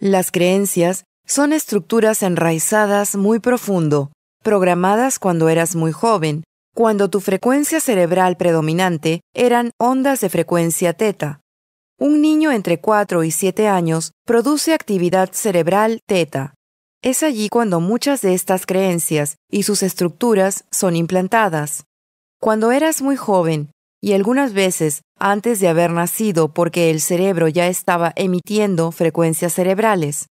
Las creencias son estructuras enraizadas muy profundo, programadas cuando eras muy joven, cuando tu frecuencia cerebral predominante eran ondas de frecuencia teta. Un niño entre 4 y 7 años produce actividad cerebral teta. Es allí cuando muchas de estas creencias y sus estructuras son implantadas. Cuando eras muy joven, y algunas veces antes de haber nacido porque el cerebro ya estaba emitiendo frecuencias cerebrales.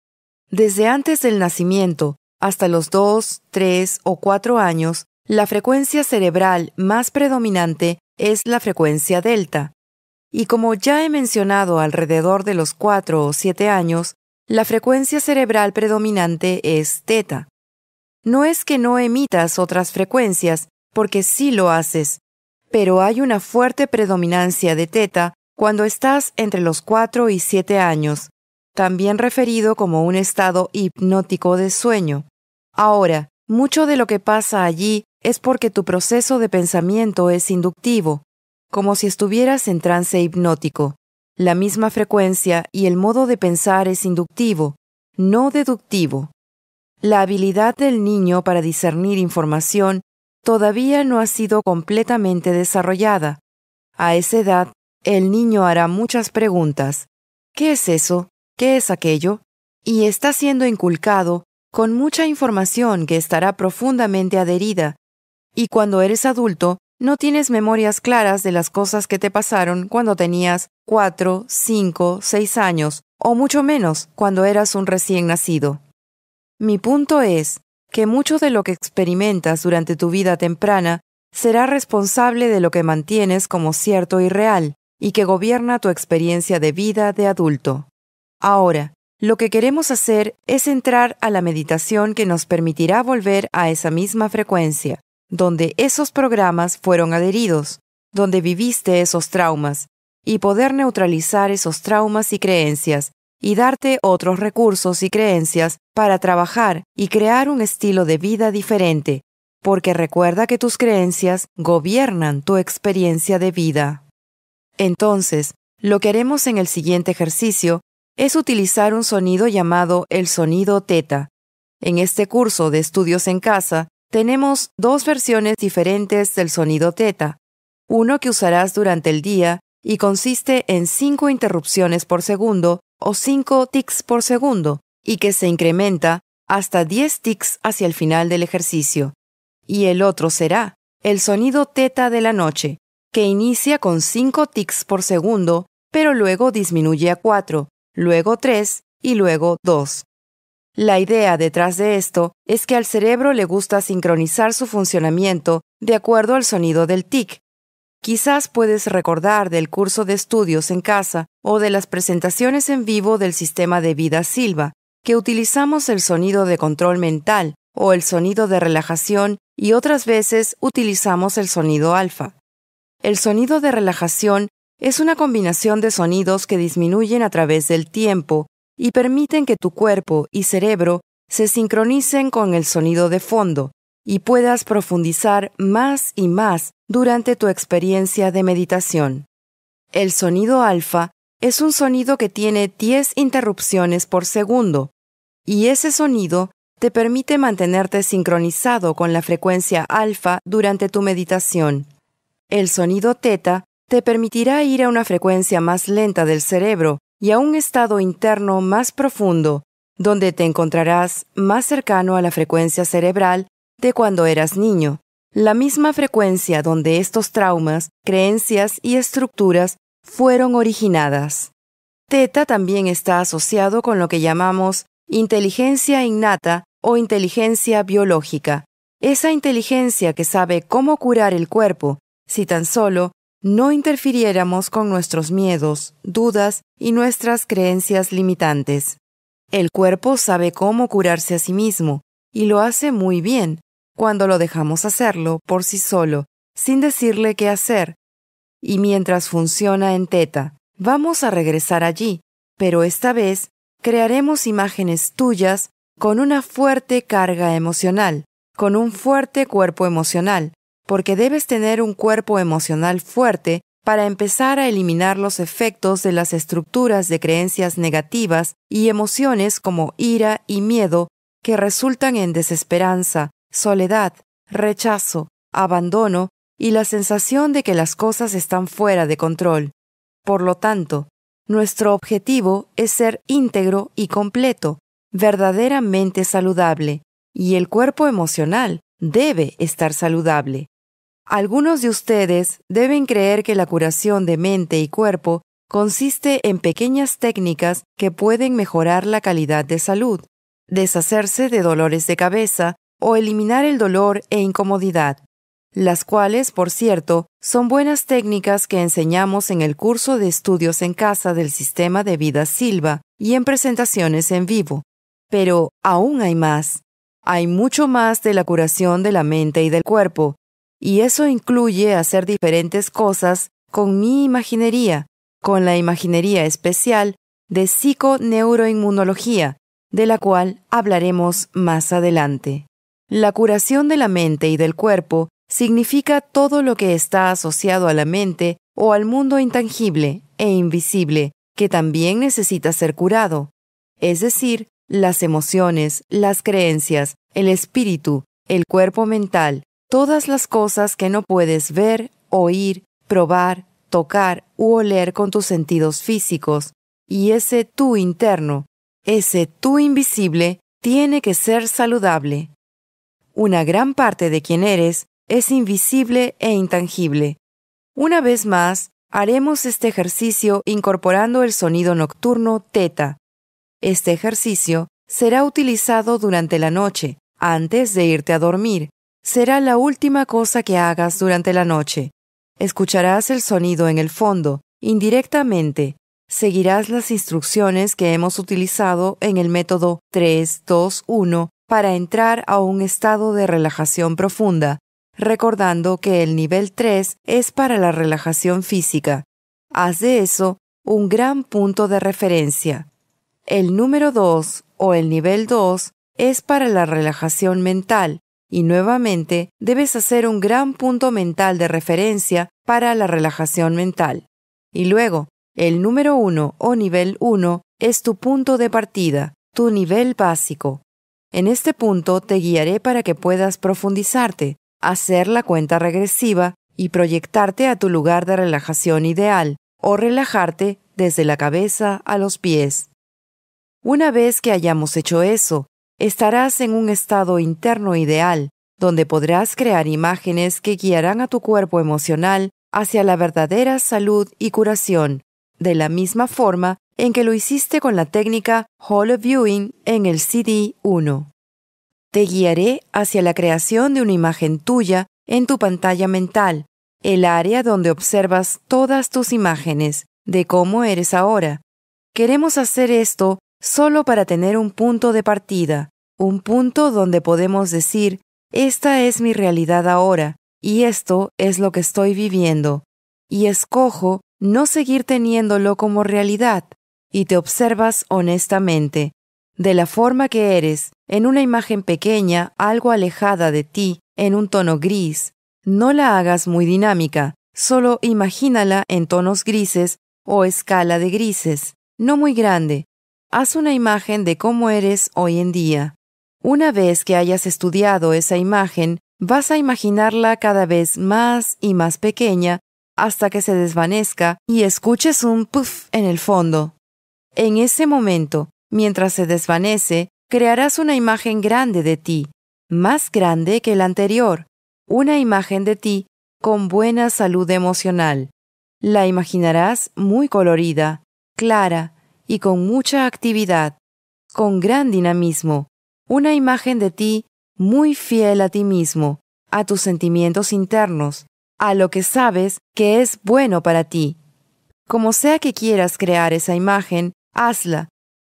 Desde antes del nacimiento hasta los 2, 3 o 4 años, la frecuencia cerebral más predominante es la frecuencia delta. Y como ya he mencionado alrededor de los 4 o 7 años, la frecuencia cerebral predominante es teta. No es que no emitas otras frecuencias, porque sí lo haces, pero hay una fuerte predominancia de teta cuando estás entre los 4 y 7 años, también referido como un estado hipnótico de sueño. Ahora, mucho de lo que pasa allí es porque tu proceso de pensamiento es inductivo, como si estuvieras en trance hipnótico. La misma frecuencia y el modo de pensar es inductivo, no deductivo. La habilidad del niño para discernir información todavía no ha sido completamente desarrollada. A esa edad, el niño hará muchas preguntas. ¿Qué es eso? ¿Qué es aquello? Y está siendo inculcado con mucha información que estará profundamente adherida. Y cuando eres adulto, no tienes memorias claras de las cosas que te pasaron cuando tenías cuatro, cinco, seis años, o mucho menos cuando eras un recién nacido. Mi punto es, que mucho de lo que experimentas durante tu vida temprana será responsable de lo que mantienes como cierto y real, y que gobierna tu experiencia de vida de adulto. Ahora, lo que queremos hacer es entrar a la meditación que nos permitirá volver a esa misma frecuencia, donde esos programas fueron adheridos, donde viviste esos traumas, y poder neutralizar esos traumas y creencias y darte otros recursos y creencias para trabajar y crear un estilo de vida diferente, porque recuerda que tus creencias gobiernan tu experiencia de vida. Entonces, lo que haremos en el siguiente ejercicio es utilizar un sonido llamado el sonido teta. En este curso de estudios en casa, tenemos dos versiones diferentes del sonido teta. Uno que usarás durante el día y consiste en cinco interrupciones por segundo o 5 tics por segundo y que se incrementa hasta 10 tics hacia el final del ejercicio. Y el otro será el sonido teta de la noche, que inicia con 5 tics por segundo, pero luego disminuye a 4, luego 3 y luego 2. La idea detrás de esto es que al cerebro le gusta sincronizar su funcionamiento de acuerdo al sonido del tic, Quizás puedes recordar del curso de estudios en casa o de las presentaciones en vivo del sistema de vida Silva, que utilizamos el sonido de control mental o el sonido de relajación y otras veces utilizamos el sonido alfa. El sonido de relajación es una combinación de sonidos que disminuyen a través del tiempo y permiten que tu cuerpo y cerebro se sincronicen con el sonido de fondo, y puedas profundizar más y más durante tu experiencia de meditación. El sonido alfa es un sonido que tiene 10 interrupciones por segundo, y ese sonido te permite mantenerte sincronizado con la frecuencia alfa durante tu meditación. El sonido teta te permitirá ir a una frecuencia más lenta del cerebro y a un estado interno más profundo, donde te encontrarás más cercano a la frecuencia cerebral de cuando eras niño, la misma frecuencia donde estos traumas, creencias y estructuras fueron originadas. Teta también está asociado con lo que llamamos inteligencia innata o inteligencia biológica, esa inteligencia que sabe cómo curar el cuerpo si tan solo no interfiriéramos con nuestros miedos, dudas y nuestras creencias limitantes. El cuerpo sabe cómo curarse a sí mismo, y lo hace muy bien, cuando lo dejamos hacerlo por sí solo, sin decirle qué hacer. Y mientras funciona en teta, vamos a regresar allí, pero esta vez crearemos imágenes tuyas con una fuerte carga emocional, con un fuerte cuerpo emocional, porque debes tener un cuerpo emocional fuerte para empezar a eliminar los efectos de las estructuras de creencias negativas y emociones como ira y miedo que resultan en desesperanza, soledad, rechazo, abandono y la sensación de que las cosas están fuera de control. Por lo tanto, nuestro objetivo es ser íntegro y completo, verdaderamente saludable, y el cuerpo emocional debe estar saludable. Algunos de ustedes deben creer que la curación de mente y cuerpo consiste en pequeñas técnicas que pueden mejorar la calidad de salud, deshacerse de dolores de cabeza o eliminar el dolor e incomodidad, las cuales, por cierto, son buenas técnicas que enseñamos en el curso de estudios en casa del sistema de vida Silva y en presentaciones en vivo. Pero aún hay más. Hay mucho más de la curación de la mente y del cuerpo, y eso incluye hacer diferentes cosas con mi imaginería, con la imaginería especial de psiconeuroinmunología, de la cual hablaremos más adelante. La curación de la mente y del cuerpo significa todo lo que está asociado a la mente o al mundo intangible e invisible, que también necesita ser curado, es decir, las emociones, las creencias, el espíritu, el cuerpo mental, todas las cosas que no puedes ver, oír, probar, tocar u oler con tus sentidos físicos, y ese tú interno, ese tú invisible, tiene que ser saludable. Una gran parte de quien eres es invisible e intangible. Una vez más, haremos este ejercicio incorporando el sonido nocturno teta. Este ejercicio será utilizado durante la noche, antes de irte a dormir, será la última cosa que hagas durante la noche. Escucharás el sonido en el fondo, indirectamente. Seguirás las instrucciones que hemos utilizado en el método 3-2-1 para entrar a un estado de relajación profunda, recordando que el nivel 3 es para la relajación física. Haz de eso un gran punto de referencia. El número 2 o el nivel 2 es para la relajación mental, y nuevamente debes hacer un gran punto mental de referencia para la relajación mental. Y luego, el número uno o nivel 1 es tu punto de partida, tu nivel básico. En este punto te guiaré para que puedas profundizarte, hacer la cuenta regresiva y proyectarte a tu lugar de relajación ideal o relajarte desde la cabeza a los pies. Una vez que hayamos hecho eso, estarás en un estado interno ideal, donde podrás crear imágenes que guiarán a tu cuerpo emocional hacia la verdadera salud y curación, de la misma forma en que lo hiciste con la técnica Holo Viewing en el CD1. Te guiaré hacia la creación de una imagen tuya en tu pantalla mental, el área donde observas todas tus imágenes de cómo eres ahora. Queremos hacer esto solo para tener un punto de partida, un punto donde podemos decir, esta es mi realidad ahora, y esto es lo que estoy viviendo, y escojo no seguir teniéndolo como realidad, y te observas honestamente, de la forma que eres, en una imagen pequeña, algo alejada de ti, en un tono gris. No la hagas muy dinámica, solo imagínala en tonos grises o escala de grises, no muy grande, haz una imagen de cómo eres hoy en día. Una vez que hayas estudiado esa imagen, vas a imaginarla cada vez más y más pequeña hasta que se desvanezca y escuches un puff en el fondo. En ese momento, mientras se desvanece, crearás una imagen grande de ti, más grande que la anterior, una imagen de ti con buena salud emocional. La imaginarás muy colorida, clara, y con mucha actividad, con gran dinamismo, una imagen de ti muy fiel a ti mismo, a tus sentimientos internos, a lo que sabes que es bueno para ti. Como sea que quieras crear esa imagen, hazla.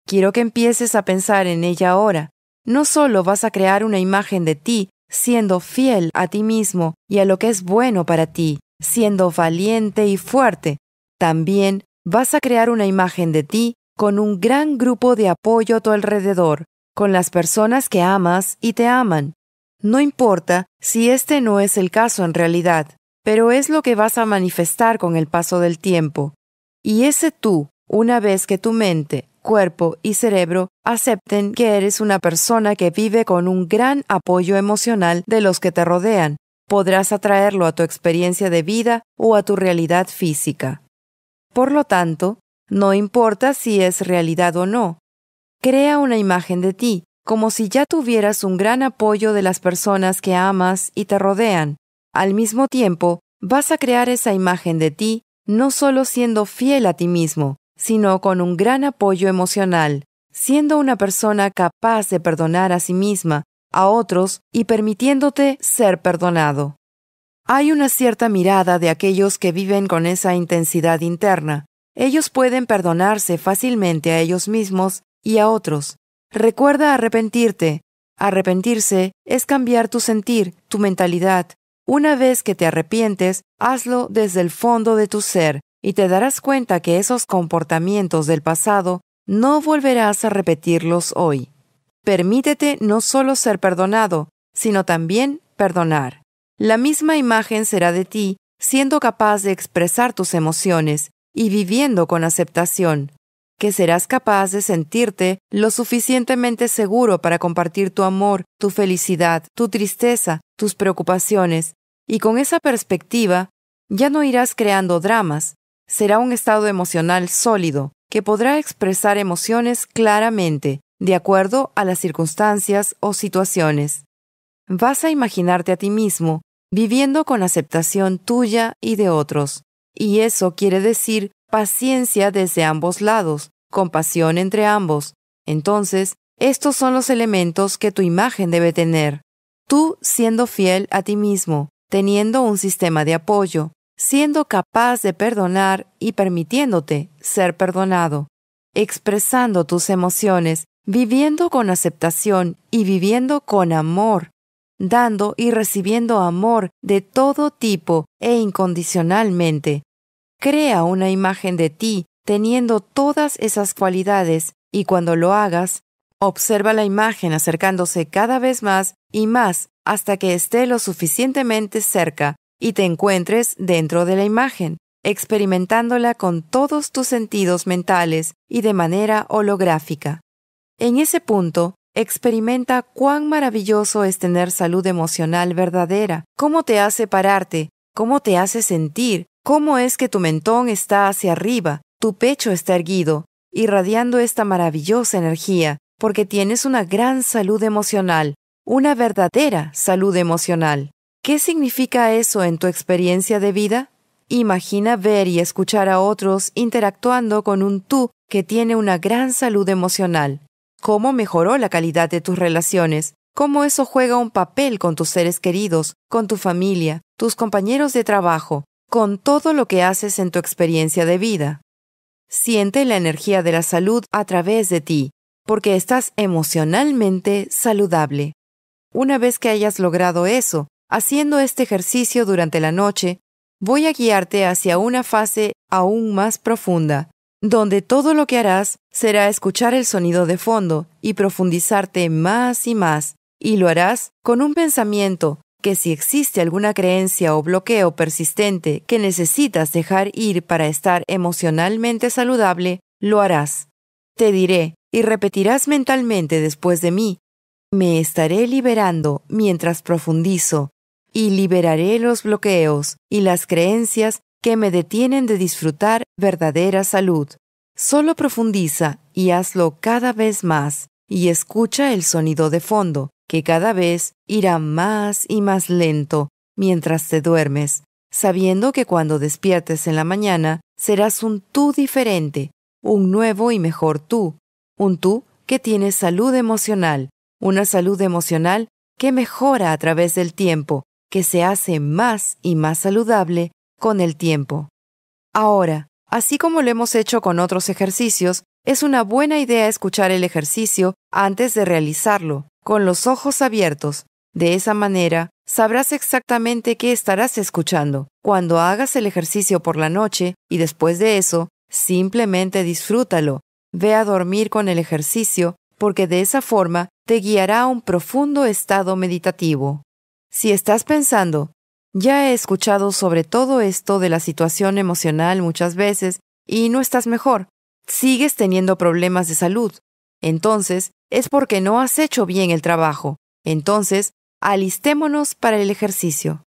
Quiero que empieces a pensar en ella ahora. No solo vas a crear una imagen de ti siendo fiel a ti mismo y a lo que es bueno para ti, siendo valiente y fuerte, también vas a crear una imagen de ti con un gran grupo de apoyo a tu alrededor, con las personas que amas y te aman. No importa si este no es el caso en realidad. pero es lo que vas a manifestar con el paso del tiempo. Y ese tú, una vez que tu mente, cuerpo y cerebro acepten que eres una persona que vive con un gran apoyo emocional de los que te rodean, podrás atraerlo a tu experiencia de vida o a tu realidad física. Por lo tanto, no importa si es realidad o no, crea una imagen de ti, como si ya tuvieras un gran apoyo de las personas que amas y te rodean. Al mismo tiempo, vas a crear esa imagen de ti no solo siendo fiel a ti mismo, sino con un gran apoyo emocional, siendo una persona capaz de perdonar a sí misma, a otros y permitiéndote ser perdonado. Hay una cierta mirada de aquellos que viven con esa intensidad interna. Ellos pueden perdonarse fácilmente a ellos mismos y a otros. Recuerda arrepentirte. Arrepentirse es cambiar tu sentir, tu mentalidad. Una vez que te arrepientes, hazlo desde el fondo de tu ser y te darás cuenta que esos comportamientos del pasado no volverás a repetirlos hoy. Permítete no solo ser perdonado, sino también perdonar. La misma imagen será de ti siendo capaz de expresar tus emociones y viviendo con aceptación, que serás capaz de sentirte lo suficientemente seguro para compartir tu amor, tu felicidad, tu tristeza, tus preocupaciones, y con esa perspectiva ya no irás creando dramas, será un estado emocional sólido que podrá expresar emociones claramente, de acuerdo a las circunstancias o situaciones. Vas a imaginarte a ti mismo viviendo con aceptación tuya y de otros, y eso quiere decir paciencia desde ambos lados, compasión entre ambos. Entonces, estos son los elementos que tu imagen debe tener. Tú siendo fiel a ti mismo, teniendo un sistema de apoyo, siendo capaz de perdonar y permitiéndote ser perdonado, expresando tus emociones viviendo con aceptación y viviendo con amor, dando y recibiendo amor de todo tipo e incondicionalmente. Crea una imagen de ti teniendo todas esas cualidades y cuando lo hagas, observa la imagen acercándose cada vez más y más hasta que esté lo suficientemente cerca y te encuentres dentro de la imagen, experimentándola con todos tus sentidos mentales y de manera holográfica. En ese punto, experimenta cuán maravilloso es tener salud emocional verdadera, cómo te hace pararte, cómo te hace sentir, cómo es que tu mentón está hacia arriba, tu pecho está erguido, irradiando esta maravillosa energía, porque tienes una gran salud emocional, una verdadera salud emocional. ¿Qué significa eso en tu experiencia de vida? Imagina ver y escuchar a otros interactuando con un tú que tiene una gran salud emocional cómo mejoró la calidad de tus relaciones, cómo eso juega un papel con tus seres queridos, con tu familia, tus compañeros de trabajo, con todo lo que haces en tu experiencia de vida. Siente la energía de la salud a través de ti, porque estás emocionalmente saludable. Una vez que hayas logrado eso, haciendo este ejercicio durante la noche, voy a guiarte hacia una fase aún más profunda, donde todo lo que harás será escuchar el sonido de fondo y profundizarte más y más, y lo harás con un pensamiento que si existe alguna creencia o bloqueo persistente que necesitas dejar ir para estar emocionalmente saludable, lo harás. Te diré, y repetirás mentalmente después de mí, me estaré liberando mientras profundizo, y liberaré los bloqueos y las creencias que me detienen de disfrutar verdadera salud. Solo profundiza y hazlo cada vez más y escucha el sonido de fondo, que cada vez irá más y más lento mientras te duermes, sabiendo que cuando despiertes en la mañana serás un tú diferente, un nuevo y mejor tú, un tú que tiene salud emocional, una salud emocional que mejora a través del tiempo, que se hace más y más saludable con el tiempo. Ahora, así como lo hemos hecho con otros ejercicios, es una buena idea escuchar el ejercicio antes de realizarlo, con los ojos abiertos. De esa manera, sabrás exactamente qué estarás escuchando. Cuando hagas el ejercicio por la noche y después de eso, simplemente disfrútalo. Ve a dormir con el ejercicio, porque de esa forma te guiará a un profundo estado meditativo. Si estás pensando, Ya he escuchado sobre todo esto de la situación emocional muchas veces y no estás mejor. Sigues teniendo problemas de salud. Entonces, es porque no has hecho bien el trabajo. Entonces, alistémonos para el ejercicio.